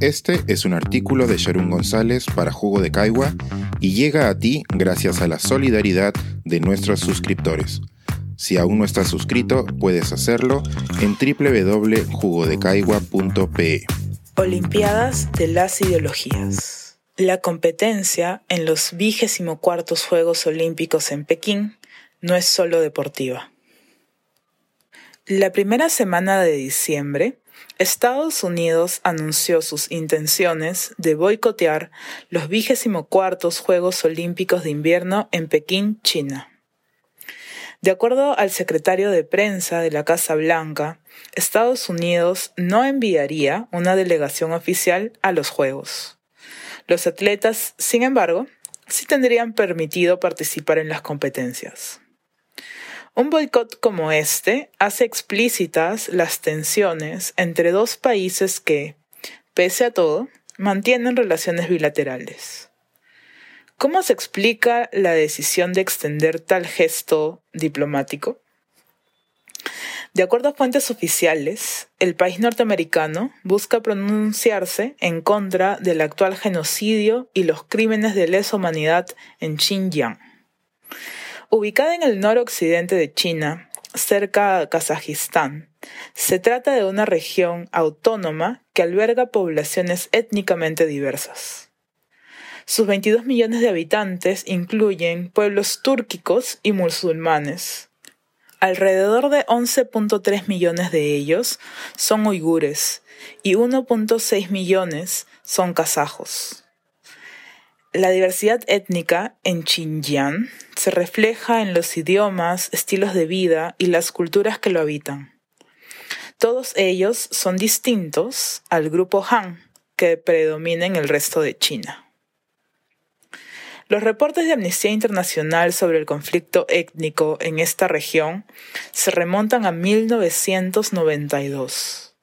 Este es un artículo de Sharon González para Jugo de Caigua y llega a ti gracias a la solidaridad de nuestros suscriptores. Si aún no estás suscrito, puedes hacerlo en www.jugodecaigua.pe. Olimpiadas de las Ideologías. La competencia en los 24 Juegos Olímpicos en Pekín no es solo deportiva. La primera semana de diciembre, Estados Unidos anunció sus intenciones de boicotear los 24 Juegos Olímpicos de Invierno en Pekín, China. De acuerdo al secretario de prensa de la Casa Blanca, Estados Unidos no enviaría una delegación oficial a los Juegos. Los atletas, sin embargo, sí tendrían permitido participar en las competencias. Un boicot como este hace explícitas las tensiones entre dos países que, pese a todo, mantienen relaciones bilaterales. ¿Cómo se explica la decisión de extender tal gesto diplomático? De acuerdo a fuentes oficiales, el país norteamericano busca pronunciarse en contra del actual genocidio y los crímenes de lesa humanidad en Xinjiang. Ubicada en el noroccidente de China, cerca a Kazajistán, se trata de una región autónoma que alberga poblaciones étnicamente diversas. Sus 22 millones de habitantes incluyen pueblos túrquicos y musulmanes. Alrededor de 11.3 millones de ellos son uigures y 1.6 millones son kazajos. La diversidad étnica en Xinjiang se refleja en los idiomas, estilos de vida y las culturas que lo habitan. Todos ellos son distintos al grupo Han, que predomina en el resto de China. Los reportes de Amnistía Internacional sobre el conflicto étnico en esta región se remontan a 1992.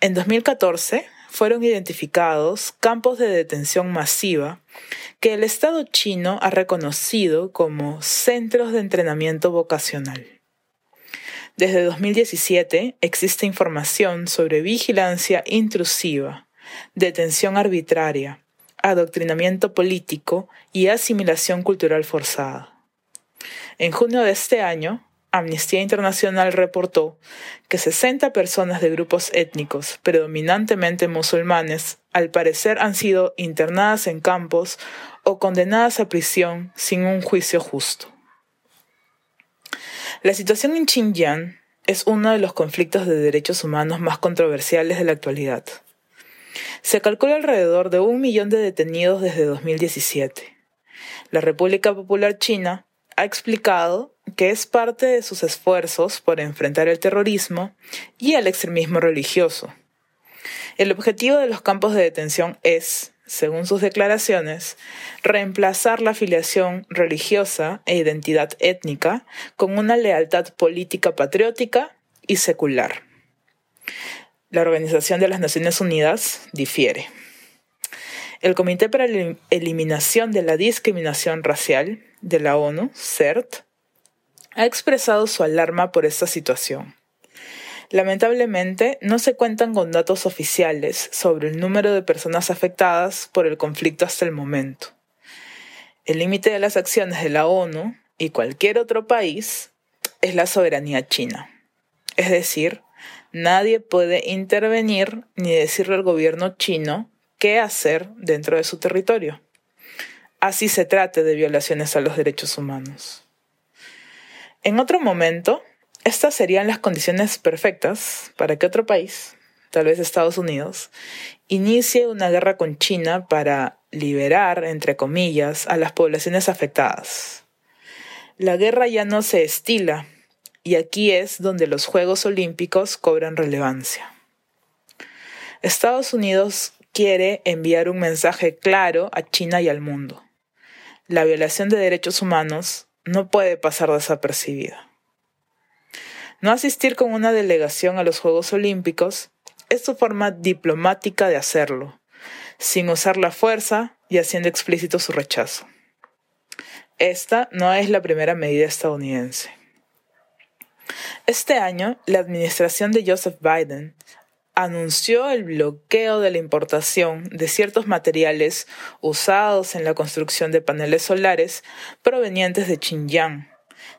En 2014 fueron identificados campos de detención masiva que el Estado chino ha reconocido como centros de entrenamiento vocacional. Desde 2017 existe información sobre vigilancia intrusiva, detención arbitraria, adoctrinamiento político y asimilación cultural forzada. En junio de este año, Amnistía Internacional reportó que 60 personas de grupos étnicos, predominantemente musulmanes, al parecer han sido internadas en campos o condenadas a prisión sin un juicio justo. La situación en Xinjiang es uno de los conflictos de derechos humanos más controversiales de la actualidad. Se calcula alrededor de un millón de detenidos desde 2017. La República Popular China ha explicado que es parte de sus esfuerzos por enfrentar el terrorismo y el extremismo religioso. El objetivo de los campos de detención es, según sus declaraciones, reemplazar la afiliación religiosa e identidad étnica con una lealtad política patriótica y secular. La Organización de las Naciones Unidas difiere. El Comité para la Eliminación de la Discriminación Racial de la ONU, CERT, ha expresado su alarma por esta situación. Lamentablemente, no se cuentan con datos oficiales sobre el número de personas afectadas por el conflicto hasta el momento. El límite de las acciones de la ONU y cualquier otro país es la soberanía china, es decir, Nadie puede intervenir ni decirle al gobierno chino qué hacer dentro de su territorio. Así se trate de violaciones a los derechos humanos. En otro momento, estas serían las condiciones perfectas para que otro país, tal vez Estados Unidos, inicie una guerra con China para liberar, entre comillas, a las poblaciones afectadas. La guerra ya no se estila y aquí es donde los Juegos Olímpicos cobran relevancia. Estados Unidos quiere enviar un mensaje claro a China y al mundo. La violación de derechos humanos no puede pasar desapercibida. No asistir con una delegación a los Juegos Olímpicos es su forma diplomática de hacerlo, sin usar la fuerza y haciendo explícito su rechazo. Esta no es la primera medida estadounidense. Este año, la administración de Joseph Biden anunció el bloqueo de la importación de ciertos materiales usados en la construcción de paneles solares provenientes de Xinjiang,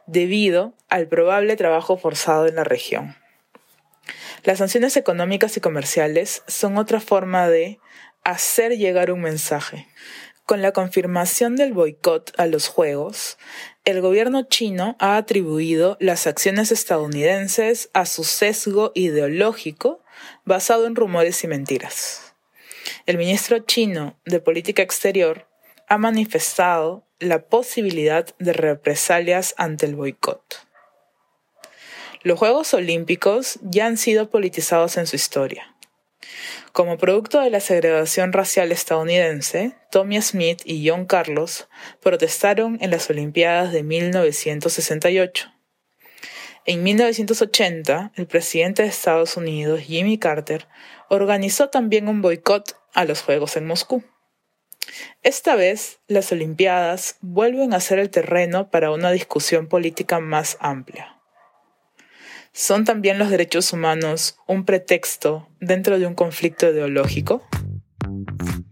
debido al probable trabajo forzado en la región. Las sanciones económicas y comerciales son otra forma de hacer llegar un mensaje. Con la confirmación del boicot a los Juegos, el gobierno chino ha atribuido las acciones estadounidenses a su sesgo ideológico basado en rumores y mentiras. El ministro chino de Política Exterior ha manifestado la posibilidad de represalias ante el boicot. Los Juegos Olímpicos ya han sido politizados en su historia. Como producto de la segregación racial estadounidense, Tommy Smith y John Carlos protestaron en las Olimpiadas de 1968. En 1980, el presidente de Estados Unidos, Jimmy Carter, organizó también un boicot a los Juegos en Moscú. Esta vez, las Olimpiadas vuelven a ser el terreno para una discusión política más amplia. ¿Son también los derechos humanos un pretexto dentro de un conflicto ideológico?